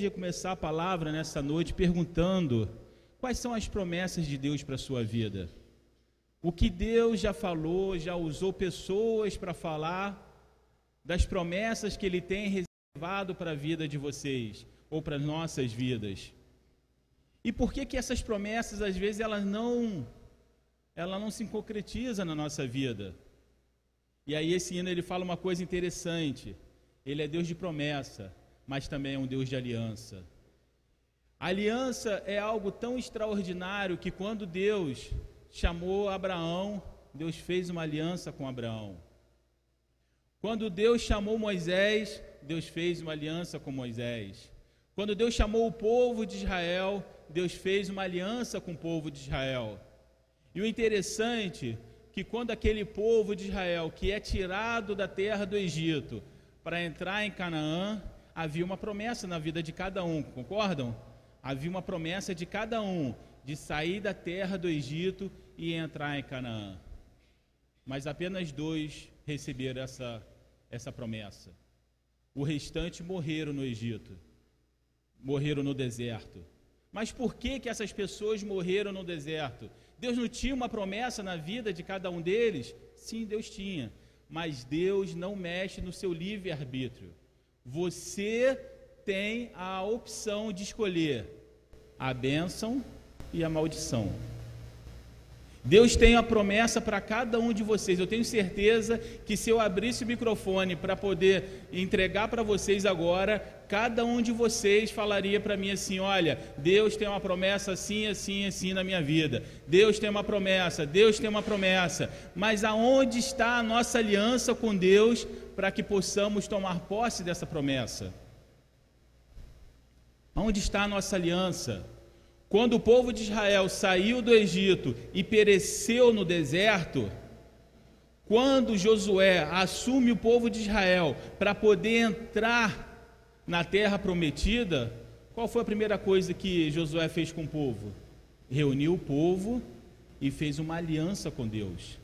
queria começar a palavra nessa noite perguntando quais são as promessas de Deus para a sua vida. O que Deus já falou, já usou pessoas para falar das promessas que Ele tem reservado para a vida de vocês ou para nossas vidas. E por que que essas promessas às vezes elas não ela não se concretiza na nossa vida? E aí esse hino ele fala uma coisa interessante. Ele é Deus de promessa, mas também é um Deus de aliança. A aliança é algo tão extraordinário que quando Deus chamou Abraão, Deus fez uma aliança com Abraão. Quando Deus chamou Moisés, Deus fez uma aliança com Moisés. Quando Deus chamou o povo de Israel, Deus fez uma aliança com o povo de Israel. E o interessante que quando aquele povo de Israel que é tirado da terra do Egito para entrar em Canaã, havia uma promessa na vida de cada um, concordam? Havia uma promessa de cada um de sair da terra do Egito e entrar em Canaã. Mas apenas dois receberam essa, essa promessa. O restante morreram no Egito, morreram no deserto. Mas por que, que essas pessoas morreram no deserto? Deus não tinha uma promessa na vida de cada um deles? Sim, Deus tinha. Mas Deus não mexe no seu livre-arbítrio. Você tem a opção de escolher a bênção e a maldição. Deus tem a promessa para cada um de vocês. Eu tenho certeza que se eu abrisse o microfone para poder entregar para vocês agora, cada um de vocês falaria para mim assim: olha, Deus tem uma promessa assim, assim, assim na minha vida. Deus tem uma promessa, Deus tem uma promessa. Mas aonde está a nossa aliança com Deus para que possamos tomar posse dessa promessa? Onde está a nossa aliança? Quando o povo de Israel saiu do Egito e pereceu no deserto, quando Josué assume o povo de Israel para poder entrar na terra prometida, qual foi a primeira coisa que Josué fez com o povo? Reuniu o povo e fez uma aliança com Deus.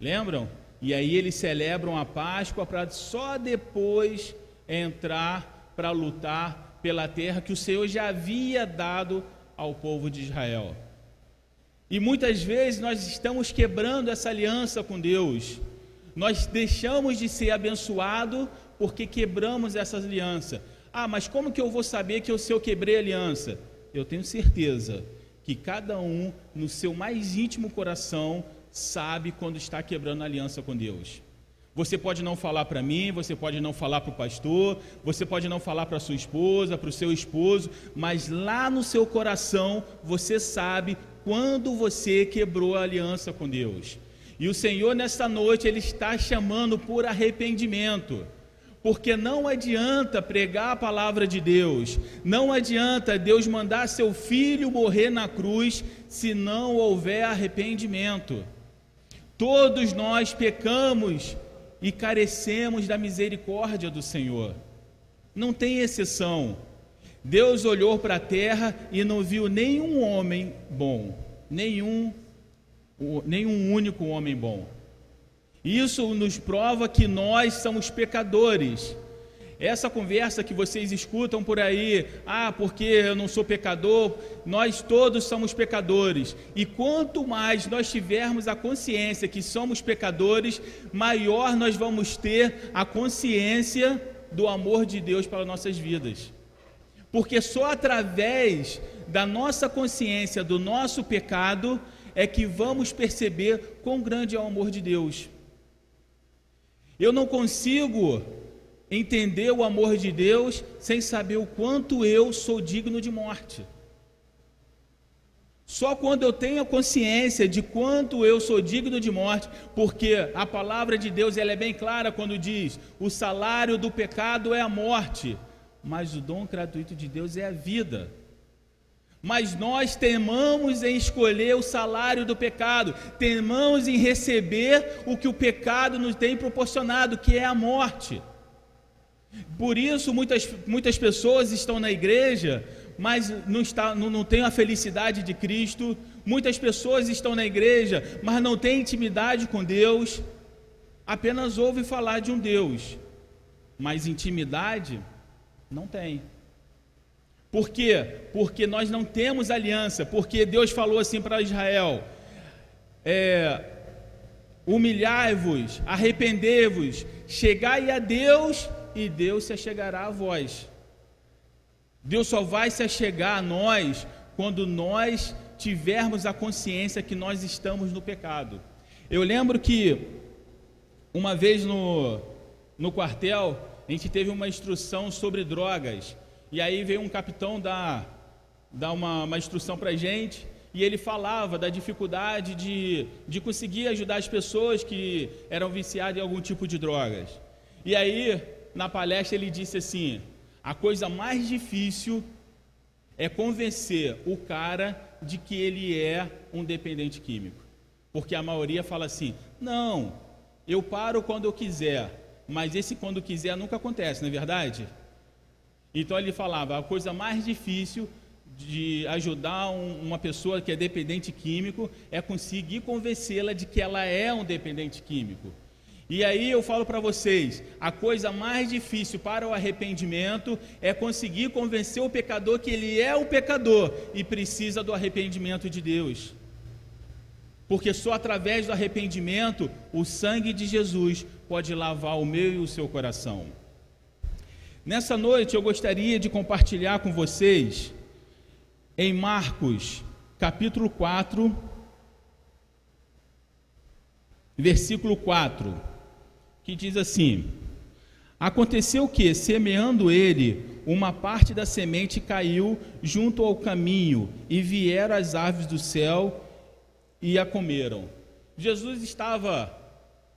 Lembram? E aí eles celebram a Páscoa para só depois entrar para lutar pela terra que o Senhor já havia dado ao povo de Israel. E muitas vezes nós estamos quebrando essa aliança com Deus. Nós deixamos de ser abençoado porque quebramos essa aliança. Ah, mas como que eu vou saber que eu, se eu quebrei a aliança? Eu tenho certeza que cada um, no seu mais íntimo coração, sabe quando está quebrando a aliança com Deus. Você pode não falar para mim, você pode não falar para o pastor, você pode não falar para sua esposa, para o seu esposo, mas lá no seu coração você sabe quando você quebrou a aliança com Deus. E o Senhor nesta noite ele está chamando por arrependimento. Porque não adianta pregar a palavra de Deus, não adianta Deus mandar seu filho morrer na cruz se não houver arrependimento. Todos nós pecamos e carecemos da misericórdia do Senhor. Não tem exceção. Deus olhou para a terra e não viu nenhum homem bom, nenhum, nenhum único homem bom. Isso nos prova que nós somos pecadores essa conversa que vocês escutam por aí, ah, porque eu não sou pecador, nós todos somos pecadores. E quanto mais nós tivermos a consciência que somos pecadores, maior nós vamos ter a consciência do amor de Deus para nossas vidas. Porque só através da nossa consciência do nosso pecado é que vamos perceber quão grande é o amor de Deus. Eu não consigo entender o amor de Deus sem saber o quanto eu sou digno de morte. Só quando eu tenho consciência de quanto eu sou digno de morte, porque a palavra de Deus ela é bem clara quando diz: o salário do pecado é a morte, mas o dom gratuito de Deus é a vida. Mas nós temamos em escolher o salário do pecado, temamos em receber o que o pecado nos tem proporcionado, que é a morte. Por isso, muitas, muitas pessoas estão na igreja, mas não, está, não, não têm a felicidade de Cristo. Muitas pessoas estão na igreja, mas não têm intimidade com Deus. Apenas ouvem falar de um Deus, mas intimidade não tem. Por quê? Porque nós não temos aliança, porque Deus falou assim para Israel: é, humilhai-vos, arrependei-vos, chegai a Deus e Deus se achegará a vós. Deus só vai se achegar a nós quando nós tivermos a consciência que nós estamos no pecado. Eu lembro que uma vez no, no quartel, a gente teve uma instrução sobre drogas. E aí veio um capitão dar, dar uma, uma instrução para a gente. E ele falava da dificuldade de, de conseguir ajudar as pessoas que eram viciadas em algum tipo de drogas. E aí, na palestra, ele disse assim: a coisa mais difícil é convencer o cara de que ele é um dependente químico. Porque a maioria fala assim: não, eu paro quando eu quiser, mas esse quando quiser nunca acontece, não é verdade? Então ele falava: a coisa mais difícil de ajudar um, uma pessoa que é dependente químico é conseguir convencê-la de que ela é um dependente químico. E aí eu falo para vocês: a coisa mais difícil para o arrependimento é conseguir convencer o pecador que ele é o pecador e precisa do arrependimento de Deus. Porque só através do arrependimento o sangue de Jesus pode lavar o meu e o seu coração. Nessa noite eu gostaria de compartilhar com vocês em Marcos, capítulo 4, versículo 4, que diz assim: Aconteceu que, semeando ele, uma parte da semente caiu junto ao caminho, e vieram as aves do céu e a comeram. Jesus estava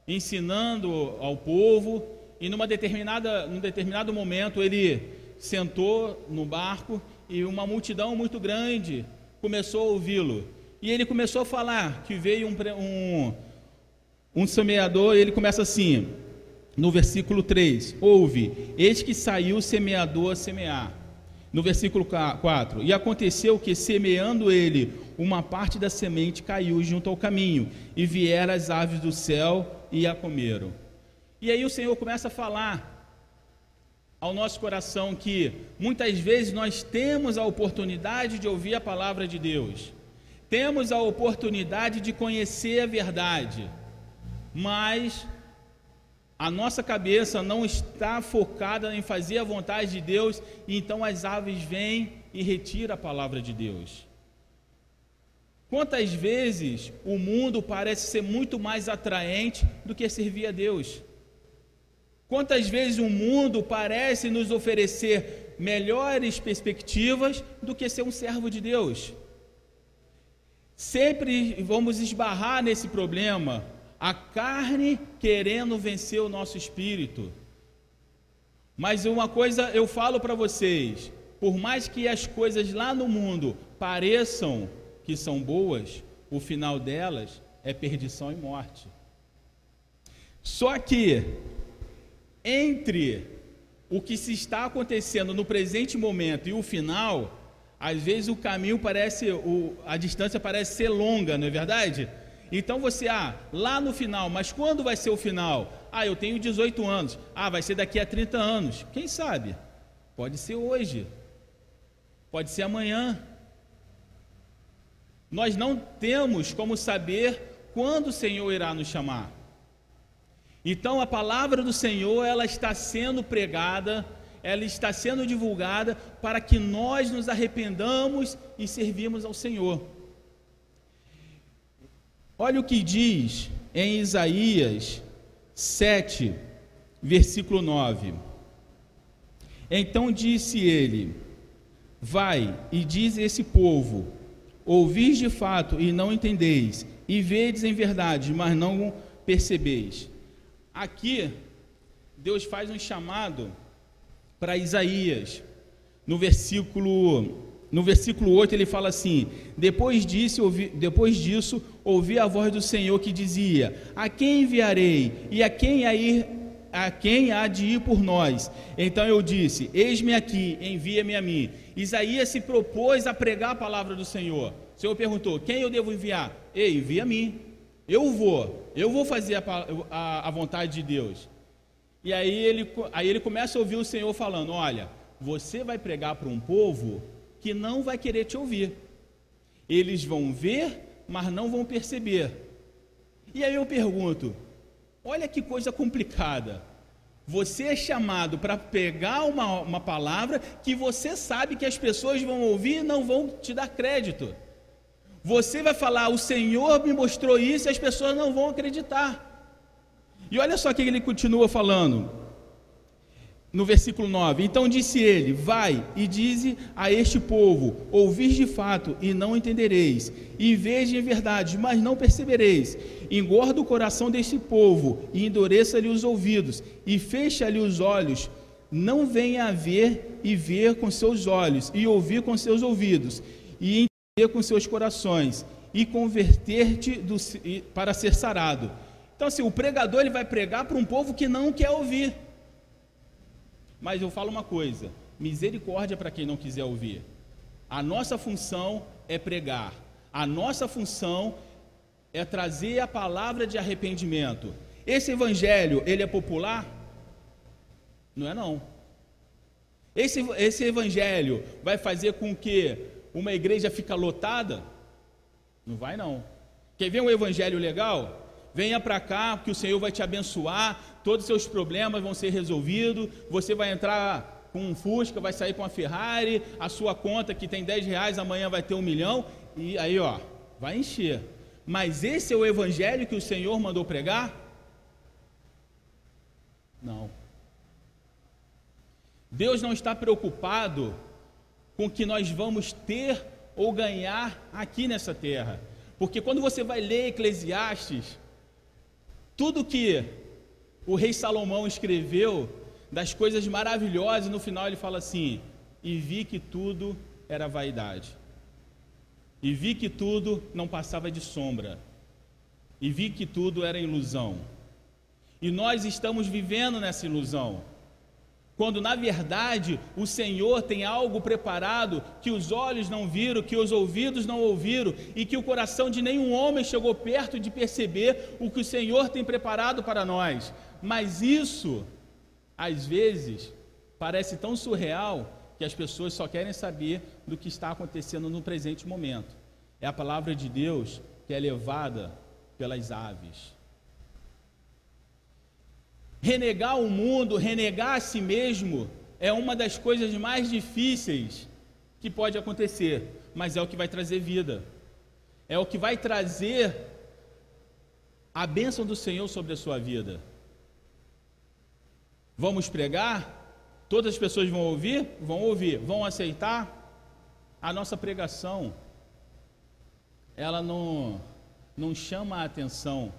ensinando ao povo e numa determinada, num determinado momento ele sentou no barco e uma multidão muito grande começou a ouvi-lo. E ele começou a falar que veio um, um, um semeador, ele começa assim, no versículo 3: Ouve, eis que saiu o semeador a semear. No versículo 4: E aconteceu que, semeando ele, uma parte da semente caiu junto ao caminho, e vieram as aves do céu e a comeram. E aí o Senhor começa a falar ao nosso coração que muitas vezes nós temos a oportunidade de ouvir a palavra de Deus, temos a oportunidade de conhecer a verdade, mas a nossa cabeça não está focada em fazer a vontade de Deus, e então as aves vêm e retiram a palavra de Deus. Quantas vezes o mundo parece ser muito mais atraente do que servir a Deus? Quantas vezes o mundo parece nos oferecer melhores perspectivas do que ser um servo de Deus? Sempre vamos esbarrar nesse problema, a carne querendo vencer o nosso espírito. Mas uma coisa eu falo para vocês: por mais que as coisas lá no mundo pareçam que são boas, o final delas é perdição e morte. Só que entre o que se está acontecendo no presente momento e o final, às vezes o caminho parece, a distância parece ser longa, não é verdade? Então você, ah, lá no final, mas quando vai ser o final? Ah, eu tenho 18 anos. Ah, vai ser daqui a 30 anos. Quem sabe? Pode ser hoje. Pode ser amanhã. Nós não temos como saber quando o Senhor irá nos chamar. Então a palavra do Senhor, ela está sendo pregada, ela está sendo divulgada para que nós nos arrependamos e servimos ao Senhor. Olha o que diz em Isaías 7, versículo 9. Então disse ele: Vai e diz esse povo: Ouvis de fato e não entendeis, e vedes em verdade, mas não percebeis. Aqui, Deus faz um chamado para Isaías. No versículo, no versículo 8 ele fala assim: depois disso, ouvi, depois disso, ouvi a voz do Senhor que dizia: A quem enviarei? E a quem a ir a quem há de ir por nós? Então eu disse: Eis-me aqui, envia-me a mim. Isaías se propôs a pregar a palavra do Senhor. O Senhor perguntou: Quem eu devo enviar? Ei, envia a mim. Eu vou, eu vou fazer a, a, a vontade de Deus. E aí ele, aí ele começa a ouvir o Senhor falando: Olha, você vai pregar para um povo que não vai querer te ouvir. Eles vão ver, mas não vão perceber. E aí eu pergunto: olha que coisa complicada. Você é chamado para pegar uma, uma palavra que você sabe que as pessoas vão ouvir e não vão te dar crédito. Você vai falar, o Senhor me mostrou isso e as pessoas não vão acreditar. E olha só o que ele continua falando no versículo 9: Então disse ele: Vai e dize a este povo: Ouvis de fato e não entendereis, e veja em verdade, mas não percebereis. Engorda o coração deste povo e endureça-lhe os ouvidos, e fecha-lhe os olhos. Não venha a ver e ver com seus olhos, e ouvir com seus ouvidos, e entender com seus corações, e converter-te para ser sarado. Então, assim, o pregador ele vai pregar para um povo que não quer ouvir. Mas eu falo uma coisa: misericórdia para quem não quiser ouvir. A nossa função é pregar. A nossa função é trazer a palavra de arrependimento. Esse evangelho, ele é popular? Não é não. Esse, esse evangelho vai fazer com que uma igreja fique lotada? Não vai não. Quer ver um evangelho legal? Venha para cá, que o Senhor vai te abençoar, todos os seus problemas vão ser resolvidos, você vai entrar com um Fusca, vai sair com uma Ferrari, a sua conta que tem 10 reais, amanhã vai ter um milhão, e aí ó, vai encher. Mas esse é o evangelho que o Senhor mandou pregar? Não. Deus não está preocupado com o que nós vamos ter ou ganhar aqui nessa terra. Porque quando você vai ler Eclesiastes, tudo que o rei Salomão escreveu das coisas maravilhosas, no final ele fala assim: e vi que tudo era vaidade, e vi que tudo não passava de sombra, e vi que tudo era ilusão. E nós estamos vivendo nessa ilusão quando na verdade o Senhor tem algo preparado que os olhos não viram, que os ouvidos não ouviram e que o coração de nenhum homem chegou perto de perceber o que o Senhor tem preparado para nós. Mas isso, às vezes, parece tão surreal que as pessoas só querem saber do que está acontecendo no presente momento. É a palavra de Deus que é levada pelas aves. Renegar o mundo, renegar a si mesmo, é uma das coisas mais difíceis que pode acontecer, mas é o que vai trazer vida, é o que vai trazer a bênção do Senhor sobre a sua vida. Vamos pregar? Todas as pessoas vão ouvir? Vão ouvir. Vão aceitar? A nossa pregação, ela não, não chama a atenção,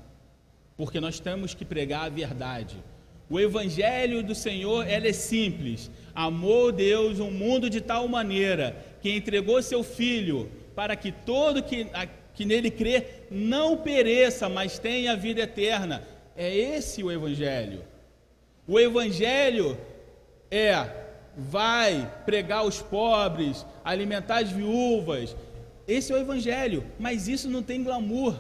porque nós temos que pregar a verdade. O evangelho do Senhor, ela é simples. Amou Deus o mundo de tal maneira que entregou seu filho para que todo que, a, que nele crê não pereça, mas tenha vida eterna. É esse o evangelho. O evangelho é vai pregar aos pobres, alimentar as viúvas. Esse é o evangelho, mas isso não tem glamour.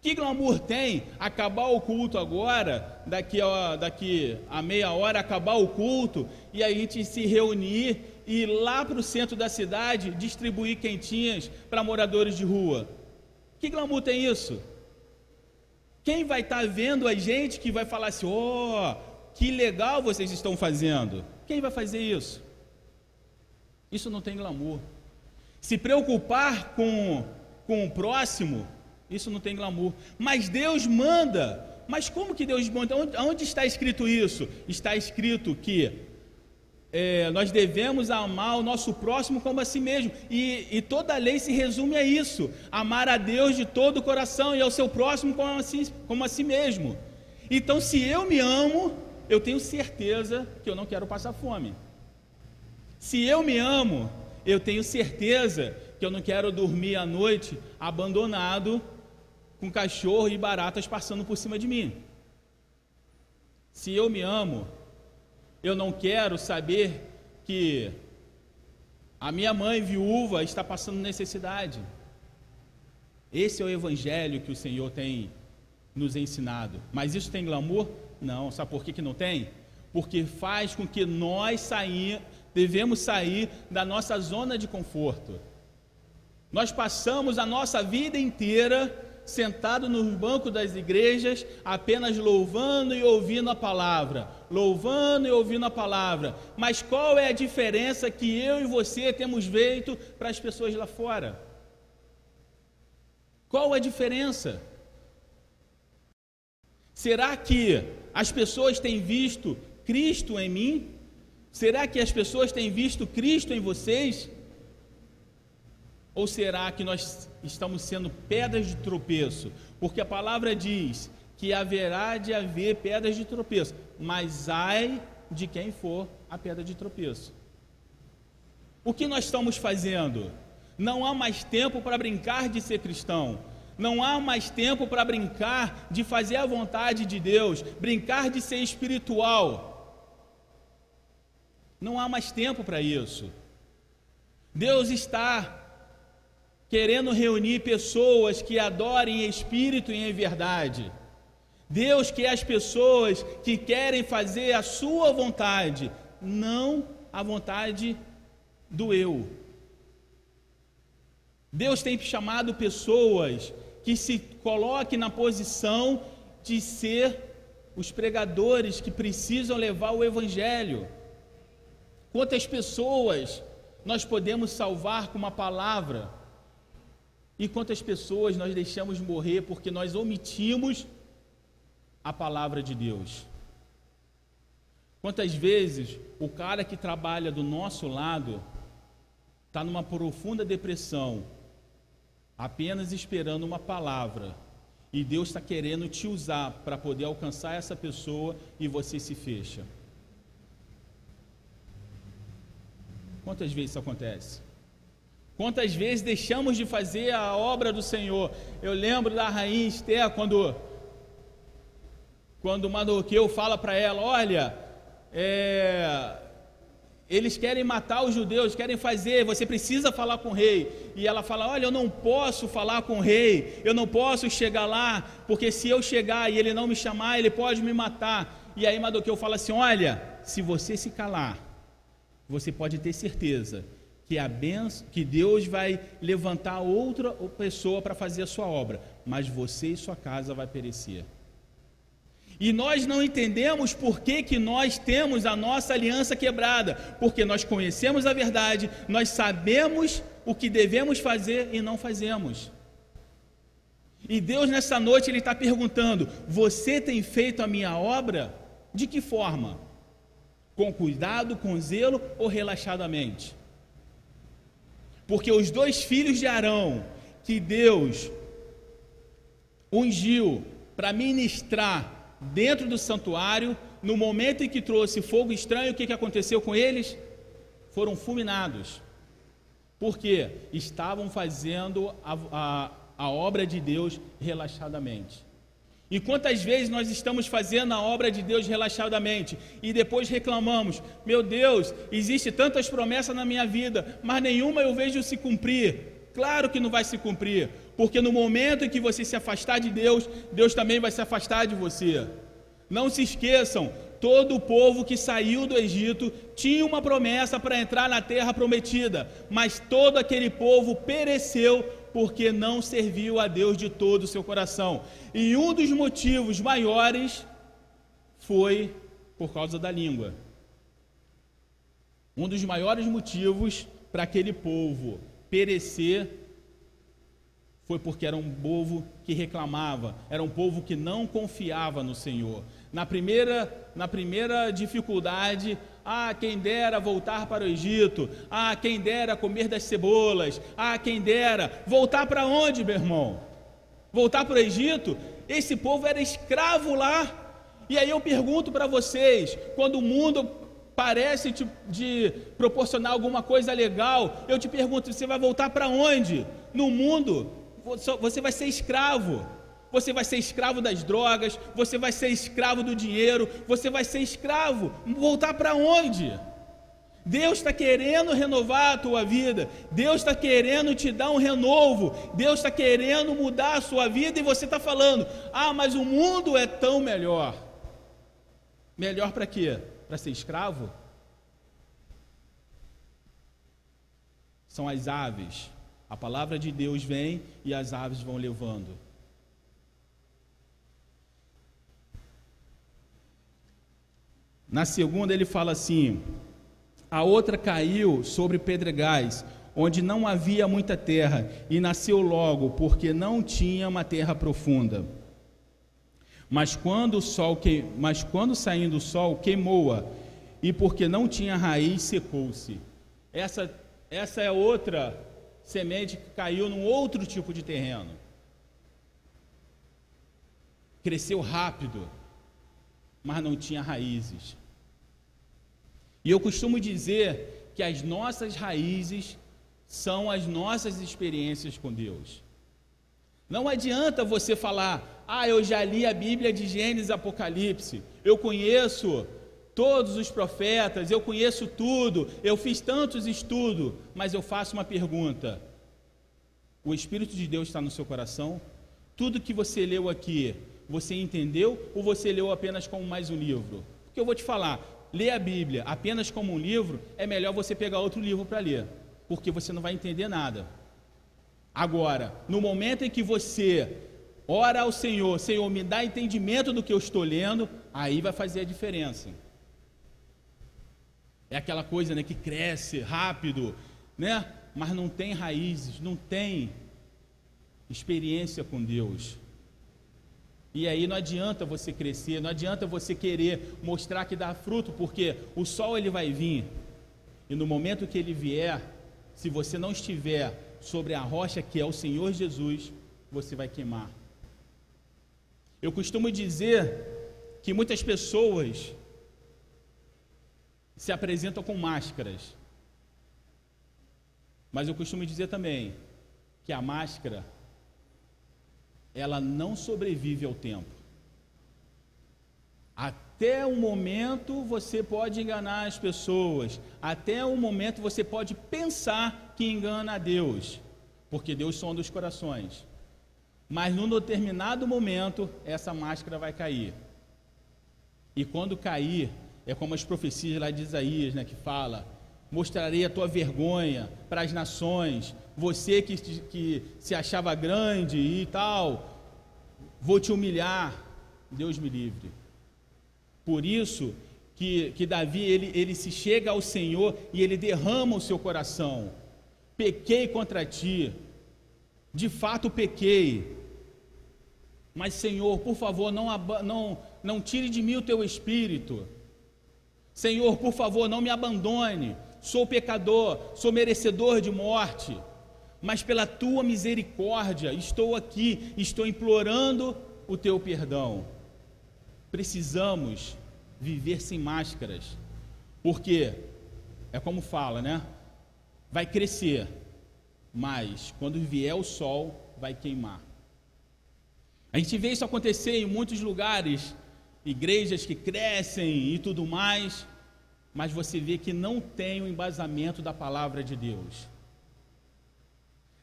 Que glamour tem acabar o culto agora, daqui a, daqui a meia hora acabar o culto e a gente se reunir e ir lá para o centro da cidade distribuir quentinhas para moradores de rua? Que glamour tem isso? Quem vai estar tá vendo a gente que vai falar assim: oh, que legal vocês estão fazendo? Quem vai fazer isso? Isso não tem glamour. Se preocupar com, com o próximo isso não tem glamour. Mas Deus manda. Mas como que Deus manda? Onde, onde está escrito isso? Está escrito que é, nós devemos amar o nosso próximo como a si mesmo. E, e, toda a lei se resume a isso: amar a Deus de todo o coração e ao seu próximo como a, si, como a si mesmo. Então, se eu me amo, eu tenho certeza que eu não quero passar fome. Se eu me amo, eu tenho certeza que eu não quero dormir à noite abandonado com cachorro e baratas passando por cima de mim. Se eu me amo, eu não quero saber que a minha mãe viúva está passando necessidade. Esse é o evangelho que o Senhor tem nos ensinado. Mas isso tem glamour? Não. Sabe por que, que não tem? Porque faz com que nós devemos sair da nossa zona de conforto. Nós passamos a nossa vida inteira sentado no banco das igrejas, apenas louvando e ouvindo a palavra, louvando e ouvindo a palavra. Mas qual é a diferença que eu e você temos feito para as pessoas lá fora? Qual a diferença? Será que as pessoas têm visto Cristo em mim? Será que as pessoas têm visto Cristo em vocês? Ou será que nós estamos sendo pedras de tropeço? Porque a palavra diz que haverá de haver pedras de tropeço, mas ai de quem for a pedra de tropeço. O que nós estamos fazendo? Não há mais tempo para brincar de ser cristão. Não há mais tempo para brincar de fazer a vontade de Deus, brincar de ser espiritual. Não há mais tempo para isso. Deus está querendo reunir pessoas que adorem em espírito e em verdade. Deus quer as pessoas que querem fazer a sua vontade, não a vontade do eu. Deus tem chamado pessoas que se coloquem na posição de ser os pregadores que precisam levar o Evangelho. Quantas pessoas nós podemos salvar com uma palavra? E quantas pessoas nós deixamos morrer porque nós omitimos a palavra de Deus? Quantas vezes o cara que trabalha do nosso lado está numa profunda depressão apenas esperando uma palavra. E Deus está querendo te usar para poder alcançar essa pessoa e você se fecha. Quantas vezes isso acontece? Quantas vezes deixamos de fazer a obra do Senhor? Eu lembro da rainha Esther quando quando Mardoqueu fala para ela, olha, é, eles querem matar os judeus, querem fazer, você precisa falar com o rei. E ela fala: Olha, eu não posso falar com o rei, eu não posso chegar lá, porque se eu chegar e ele não me chamar, ele pode me matar. E aí Madoqueu fala assim: Olha, se você se calar, você pode ter certeza que a benção, que Deus vai levantar outra pessoa para fazer a sua obra, mas você e sua casa vai perecer. E nós não entendemos por que, que nós temos a nossa aliança quebrada, porque nós conhecemos a verdade, nós sabemos o que devemos fazer e não fazemos. E Deus nessa noite Ele está perguntando: Você tem feito a minha obra? De que forma? Com cuidado, com zelo ou relaxadamente? Porque os dois filhos de Arão, que Deus ungiu para ministrar dentro do santuário, no momento em que trouxe fogo estranho, o que, que aconteceu com eles? Foram fulminados. Porque estavam fazendo a, a, a obra de Deus relaxadamente. E quantas vezes nós estamos fazendo a obra de Deus relaxadamente e depois reclamamos: meu Deus, existe tantas promessas na minha vida, mas nenhuma eu vejo se cumprir. Claro que não vai se cumprir, porque no momento em que você se afastar de Deus, Deus também vai se afastar de você. Não se esqueçam, todo o povo que saiu do Egito tinha uma promessa para entrar na terra prometida, mas todo aquele povo pereceu porque não serviu a Deus de todo o seu coração. E um dos motivos maiores foi por causa da língua. Um dos maiores motivos para aquele povo perecer foi porque era um povo que reclamava, era um povo que não confiava no Senhor. Na primeira, na primeira dificuldade, ah, quem dera voltar para o Egito, ah, quem dera comer das cebolas, ah, quem dera voltar para onde, meu irmão? Voltar para o Egito? Esse povo era escravo lá. E aí eu pergunto para vocês, quando o mundo parece te, de proporcionar alguma coisa legal, eu te pergunto: você vai voltar para onde? No mundo, você vai ser escravo. Você vai ser escravo das drogas, você vai ser escravo do dinheiro, você vai ser escravo. Voltar para onde? Deus está querendo renovar a tua vida, Deus está querendo te dar um renovo, Deus está querendo mudar a sua vida e você está falando: ah, mas o mundo é tão melhor. Melhor para quê? para ser escravo? são as aves. A palavra de Deus vem e as aves vão levando. Na segunda, ele fala assim: a outra caiu sobre pedregais, onde não havia muita terra, e nasceu logo, porque não tinha uma terra profunda. Mas quando o sol que... mas quando saindo o sol queimou-a, e porque não tinha raiz, secou-se. Essa essa é outra semente que caiu num outro tipo de terreno. Cresceu rápido, mas não tinha raízes. E eu costumo dizer que as nossas raízes são as nossas experiências com Deus. Não adianta você falar, ah, eu já li a Bíblia de Gênesis Apocalipse, eu conheço todos os profetas, eu conheço tudo, eu fiz tantos estudos, mas eu faço uma pergunta: o Espírito de Deus está no seu coração? Tudo que você leu aqui, você entendeu ou você leu apenas como mais um livro? Porque eu vou te falar, ler a Bíblia apenas como um livro, é melhor você pegar outro livro para ler, porque você não vai entender nada. Agora, no momento em que você ora ao Senhor, Senhor, me dá entendimento do que eu estou lendo, aí vai fazer a diferença. É aquela coisa né, que cresce rápido, né? mas não tem raízes, não tem experiência com Deus. E aí não adianta você crescer, não adianta você querer mostrar que dá fruto, porque o sol ele vai vir. E no momento que ele vier, se você não estiver sobre a rocha que é o Senhor Jesus, você vai queimar. Eu costumo dizer que muitas pessoas se apresentam com máscaras. Mas eu costumo dizer também que a máscara ela não sobrevive ao tempo. Até um momento você pode enganar as pessoas, até um momento você pode pensar que engana a Deus, porque Deus sonda os corações. Mas num determinado momento essa máscara vai cair. E quando cair, é como as profecias lá de Isaías, né, que fala: mostrarei a tua vergonha para as nações, você que, que se achava grande e tal, vou te humilhar, Deus me livre. Por isso que, que Davi ele, ele se chega ao Senhor e ele derrama o seu coração. Pequei contra ti, de fato pequei. Mas Senhor, por favor, não, não, não tire de mim o teu espírito. Senhor, por favor, não me abandone. Sou pecador, sou merecedor de morte mas pela tua misericórdia estou aqui, estou implorando o teu perdão. Precisamos viver sem máscaras, porque é como fala, né? Vai crescer, mas quando vier o sol, vai queimar. A gente vê isso acontecer em muitos lugares, igrejas que crescem e tudo mais, mas você vê que não tem o embasamento da palavra de Deus.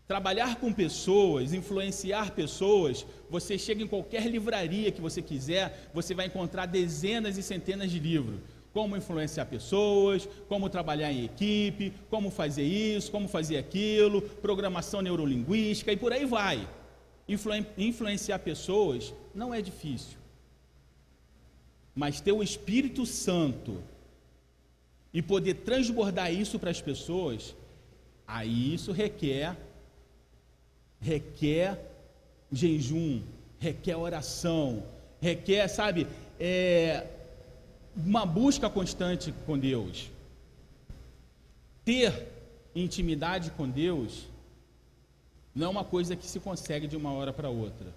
Trabalhar com pessoas, influenciar pessoas, você chega em qualquer livraria que você quiser, você vai encontrar dezenas e centenas de livros. Como influenciar pessoas, como trabalhar em equipe, como fazer isso, como fazer aquilo, programação neurolinguística e por aí vai. Influ influenciar pessoas não é difícil. Mas ter o Espírito Santo e poder transbordar isso para as pessoas, aí isso requer requer jejum, requer oração, requer, sabe, é, uma busca constante com Deus. Ter intimidade com Deus não é uma coisa que se consegue de uma hora para outra.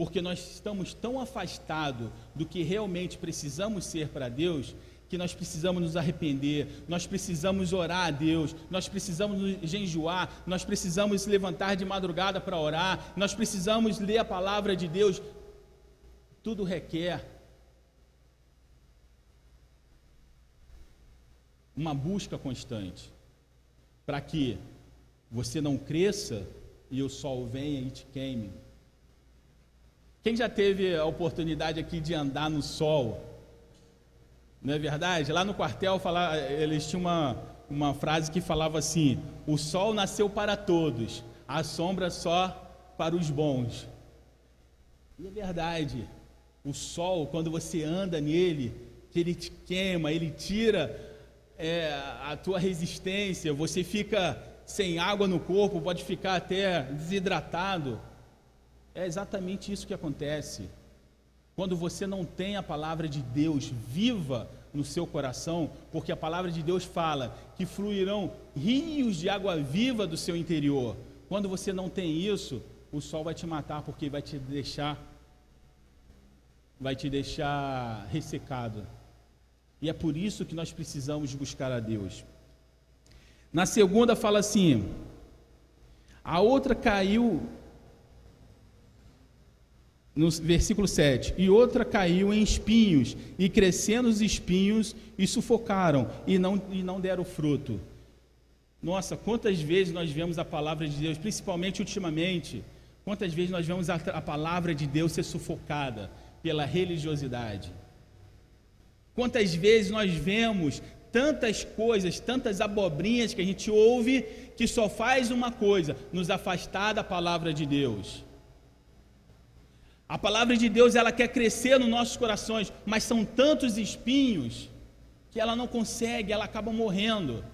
Porque nós estamos tão afastados do que realmente precisamos ser para Deus que nós precisamos nos arrepender, nós precisamos orar a Deus, nós precisamos jejuar, nós precisamos levantar de madrugada para orar, nós precisamos ler a palavra de Deus. Tudo requer uma busca constante para que você não cresça e o sol venha e te queime. Quem já teve a oportunidade aqui de andar no sol? Não é verdade? Lá no quartel, falar, eles tinham uma, uma frase que falava assim: O sol nasceu para todos, a sombra só para os bons. E é verdade. O sol, quando você anda nele, ele te queima, ele tira é, a tua resistência, você fica sem água no corpo, pode ficar até desidratado. É exatamente isso que acontece. Quando você não tem a palavra de Deus viva no seu coração, porque a palavra de Deus fala que fluirão rios de água viva do seu interior. Quando você não tem isso, o sol vai te matar porque vai te deixar vai te deixar ressecado. E é por isso que nós precisamos buscar a Deus. Na segunda fala assim: a outra caiu no versículo 7, e outra caiu em espinhos, e crescendo os espinhos, e sufocaram, e não, e não deram fruto. Nossa, quantas vezes nós vemos a palavra de Deus, principalmente ultimamente, quantas vezes nós vemos a, a palavra de Deus ser sufocada pela religiosidade? Quantas vezes nós vemos tantas coisas, tantas abobrinhas que a gente ouve, que só faz uma coisa: nos afastar da palavra de Deus. A palavra de Deus ela quer crescer nos nossos corações, mas são tantos espinhos que ela não consegue, ela acaba morrendo.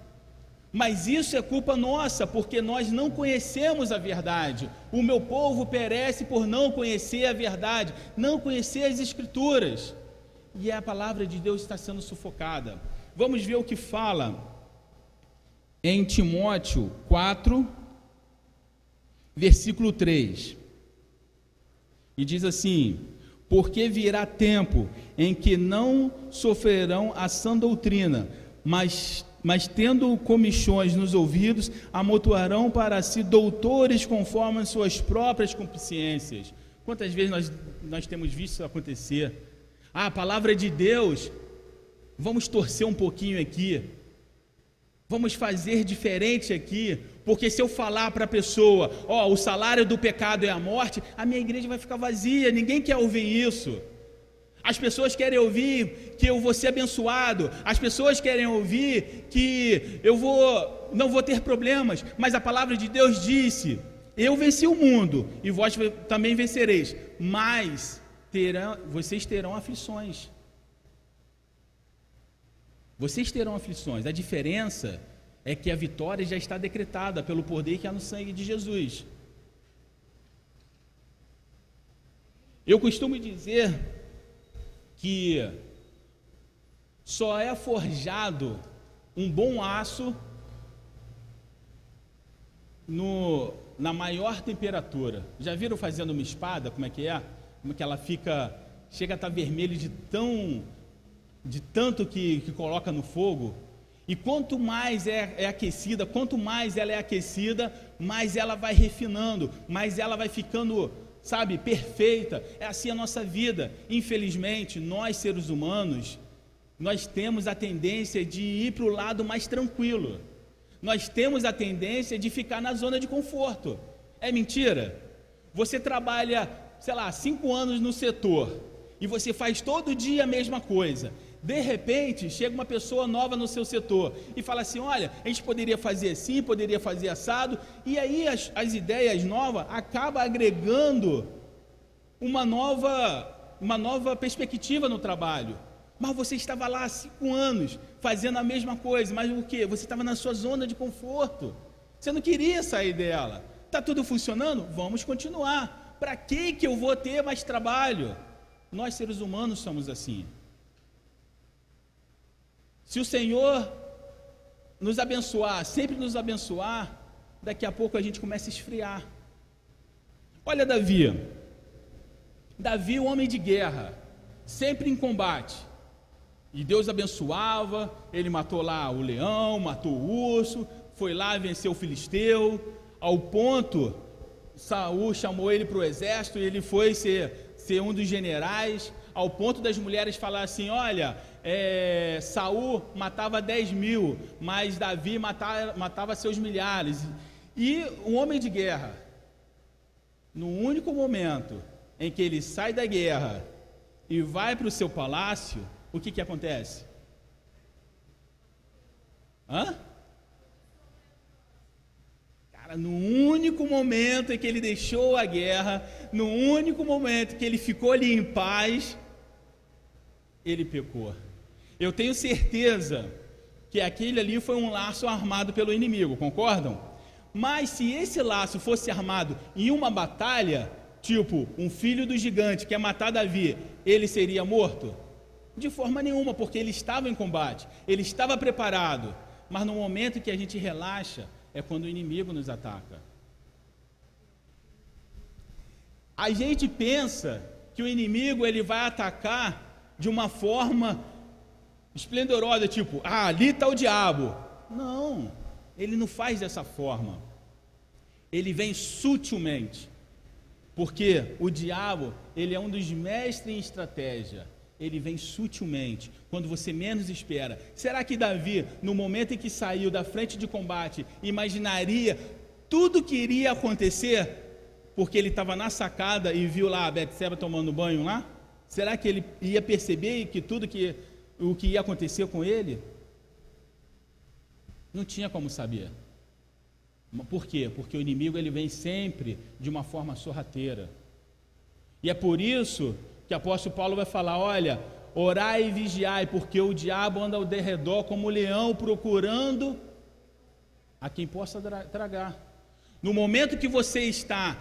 Mas isso é culpa nossa, porque nós não conhecemos a verdade. O meu povo perece por não conhecer a verdade, não conhecer as Escrituras. E a palavra de Deus está sendo sufocada. Vamos ver o que fala em Timóteo 4, versículo 3. E diz assim: Porque virá tempo em que não sofrerão a sã doutrina, mas, mas tendo comichões nos ouvidos, amontoarão para si doutores conforme as suas próprias consciências. Quantas vezes nós, nós temos visto isso acontecer? Ah, a palavra de Deus, vamos torcer um pouquinho aqui, vamos fazer diferente aqui, porque se eu falar para a pessoa, ó, oh, o salário do pecado é a morte, a minha igreja vai ficar vazia, ninguém quer ouvir isso. As pessoas querem ouvir que eu vou ser abençoado, as pessoas querem ouvir que eu vou não vou ter problemas, mas a palavra de Deus disse: Eu venci o mundo e vós também vencereis, mas terão, vocês terão aflições. Vocês terão aflições. A diferença é que a vitória já está decretada pelo poder que há no sangue de Jesus. Eu costumo dizer que só é forjado um bom aço no, na maior temperatura. Já viram fazendo uma espada, como é que é? Como é que ela fica, chega a estar vermelha de tão, de tanto que, que coloca no fogo. E quanto mais é, é, aquecida, quanto mais ela é aquecida, mais ela vai refinando, mais ela vai ficando, sabe, perfeita. É assim a nossa vida. Infelizmente, nós seres humanos, nós temos a tendência de ir para o lado mais tranquilo. Nós temos a tendência de ficar na zona de conforto. É mentira? Você trabalha, sei lá, cinco anos no setor e você faz todo dia a mesma coisa. De repente, chega uma pessoa nova no seu setor e fala assim: olha, a gente poderia fazer assim, poderia fazer assado, e aí as, as ideias novas acabam agregando uma nova, uma nova perspectiva no trabalho. Mas você estava lá há cinco anos fazendo a mesma coisa, mas o que? Você estava na sua zona de conforto. Você não queria sair dela. Está tudo funcionando? Vamos continuar. Para que, que eu vou ter mais trabalho? Nós seres humanos somos assim. Se o Senhor nos abençoar, sempre nos abençoar, daqui a pouco a gente começa a esfriar. Olha Davi. Davi, um homem de guerra, sempre em combate. E Deus abençoava, ele matou lá o leão, matou o urso, foi lá vencer o filisteu, ao ponto Saul chamou ele para o exército e ele foi ser, ser um dos generais, ao ponto das mulheres falar assim: olha, é, Saul matava 10 mil, mas Davi matava, matava seus milhares. E um homem de guerra, no único momento em que ele sai da guerra e vai para o seu palácio, o que, que acontece? Hã? Cara, no único momento em que ele deixou a guerra, no único momento que ele ficou ali em paz, ele pecou. Eu tenho certeza que aquele ali foi um laço armado pelo inimigo, concordam? Mas se esse laço fosse armado em uma batalha, tipo um filho do gigante quer matar Davi, ele seria morto? De forma nenhuma, porque ele estava em combate, ele estava preparado. Mas no momento que a gente relaxa, é quando o inimigo nos ataca. A gente pensa que o inimigo ele vai atacar de uma forma esplendorosa, tipo, ah, ali está o diabo. Não, ele não faz dessa forma. Ele vem sutilmente. Porque o diabo, ele é um dos mestres em estratégia ele vem sutilmente, quando você menos espera. Será que Davi, no momento em que saiu da frente de combate, imaginaria tudo que iria acontecer? Porque ele estava na sacada e viu lá a Betseba tomando banho lá? Será que ele ia perceber que tudo que o que ia acontecer com ele? Não tinha como saber. Por quê? Porque o inimigo ele vem sempre de uma forma sorrateira. E é por isso que o apóstolo Paulo vai falar: olha, orai e vigiai, porque o diabo anda ao derredor como um leão procurando a quem possa tragar. No momento que você está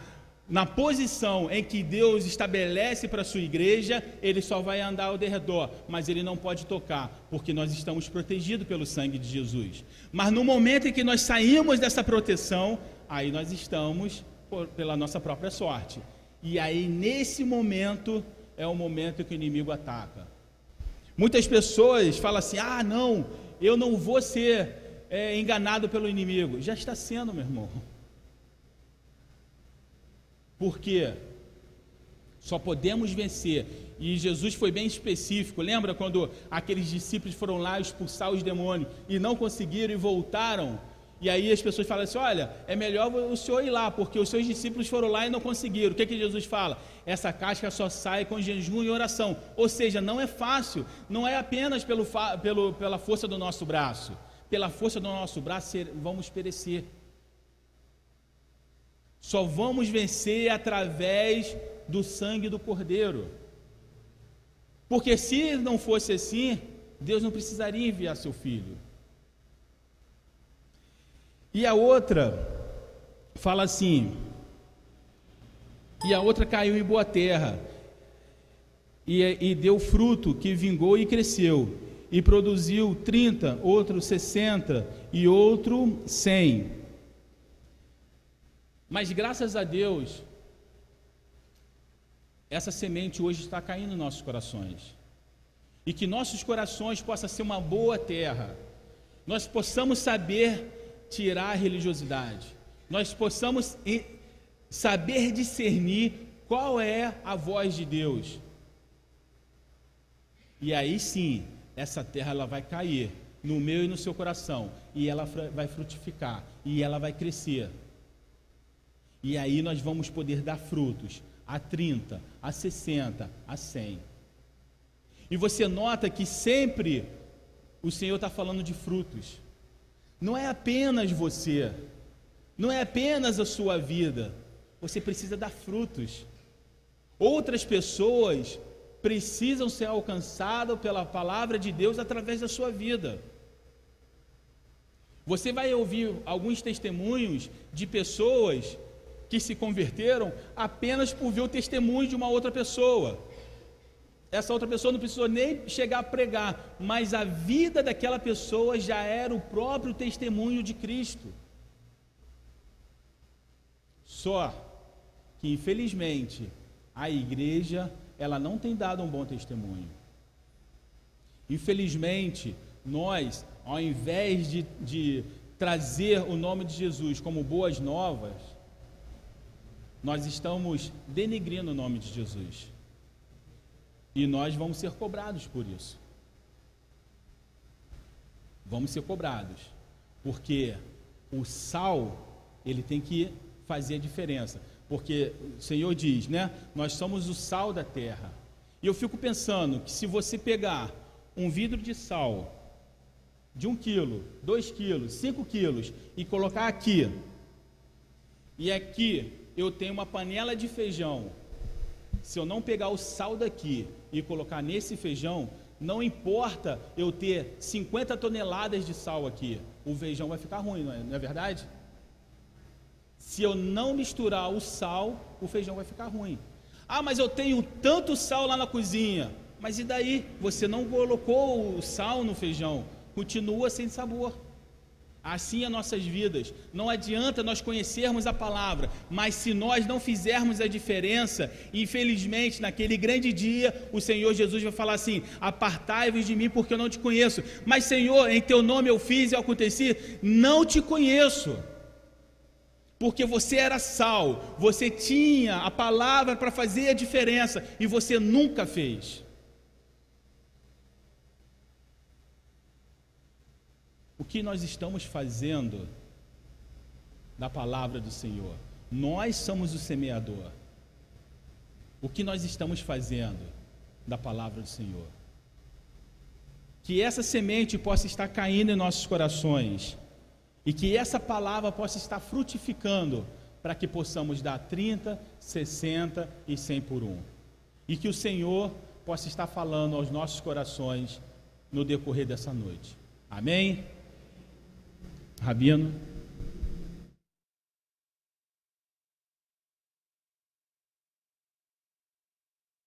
na posição em que Deus estabelece para a sua igreja, ele só vai andar ao derredor, mas ele não pode tocar, porque nós estamos protegidos pelo sangue de Jesus. Mas no momento em que nós saímos dessa proteção, aí nós estamos por, pela nossa própria sorte. E aí, nesse momento, é o momento que o inimigo ataca. Muitas pessoas falam assim: ah, não, eu não vou ser é, enganado pelo inimigo. Já está sendo, meu irmão. Por quê? Só podemos vencer. E Jesus foi bem específico. Lembra quando aqueles discípulos foram lá expulsar os demônios e não conseguiram e voltaram? E aí as pessoas falam assim: olha, é melhor o senhor ir lá, porque os seus discípulos foram lá e não conseguiram. O que, que Jesus fala? Essa casca só sai com jejum e oração. Ou seja, não é fácil, não é apenas pelo, pelo, pela força do nosso braço. Pela força do nosso braço vamos perecer. Só vamos vencer através do sangue do Cordeiro. Porque se não fosse assim, Deus não precisaria enviar seu filho. E a outra fala assim: e a outra caiu em boa terra, e, e deu fruto que vingou e cresceu, e produziu 30, outro 60 e outro 100. Mas graças a Deus, essa semente hoje está caindo nos nossos corações. E que nossos corações possam ser uma boa terra. Nós possamos saber tirar a religiosidade, nós possamos saber discernir qual é a voz de Deus. E aí sim, essa terra ela vai cair no meu e no seu coração, e ela vai frutificar, e ela vai crescer. E aí nós vamos poder dar frutos a 30, a 60, a 100. E você nota que sempre o Senhor está falando de frutos. Não é apenas você, não é apenas a sua vida. Você precisa dar frutos. Outras pessoas precisam ser alcançadas pela palavra de Deus através da sua vida. Você vai ouvir alguns testemunhos de pessoas que se converteram apenas por ver o testemunho de uma outra pessoa essa outra pessoa não precisou nem chegar a pregar, mas a vida daquela pessoa já era o próprio testemunho de Cristo. Só que infelizmente a igreja ela não tem dado um bom testemunho. Infelizmente, nós, ao invés de, de trazer o nome de Jesus como boas novas, nós estamos denegrindo o nome de Jesus. E nós vamos ser cobrados por isso. Vamos ser cobrados. Porque o sal, ele tem que fazer a diferença. Porque o Senhor diz, né? Nós somos o sal da terra. E eu fico pensando que se você pegar um vidro de sal de um quilo, dois quilos, cinco quilos e colocar aqui e aqui eu tenho uma panela de feijão, se eu não pegar o sal daqui e colocar nesse feijão, não importa eu ter 50 toneladas de sal aqui, o feijão vai ficar ruim, não é, não é verdade? Se eu não misturar o sal, o feijão vai ficar ruim. Ah, mas eu tenho tanto sal lá na cozinha. Mas e daí? Você não colocou o sal no feijão, continua sem sabor. Assim é nossas vidas. Não adianta nós conhecermos a palavra, mas se nós não fizermos a diferença, infelizmente, naquele grande dia, o Senhor Jesus vai falar assim: Apartai-vos de mim, porque eu não te conheço. Mas, Senhor, em teu nome eu fiz e aconteci, não te conheço. Porque você era sal, você tinha a palavra para fazer a diferença e você nunca fez. O que nós estamos fazendo da palavra do Senhor. Nós somos o semeador. O que nós estamos fazendo da palavra do Senhor? Que essa semente possa estar caindo em nossos corações e que essa palavra possa estar frutificando para que possamos dar 30, 60 e 100 por um. E que o Senhor possa estar falando aos nossos corações no decorrer dessa noite. Amém? Rabino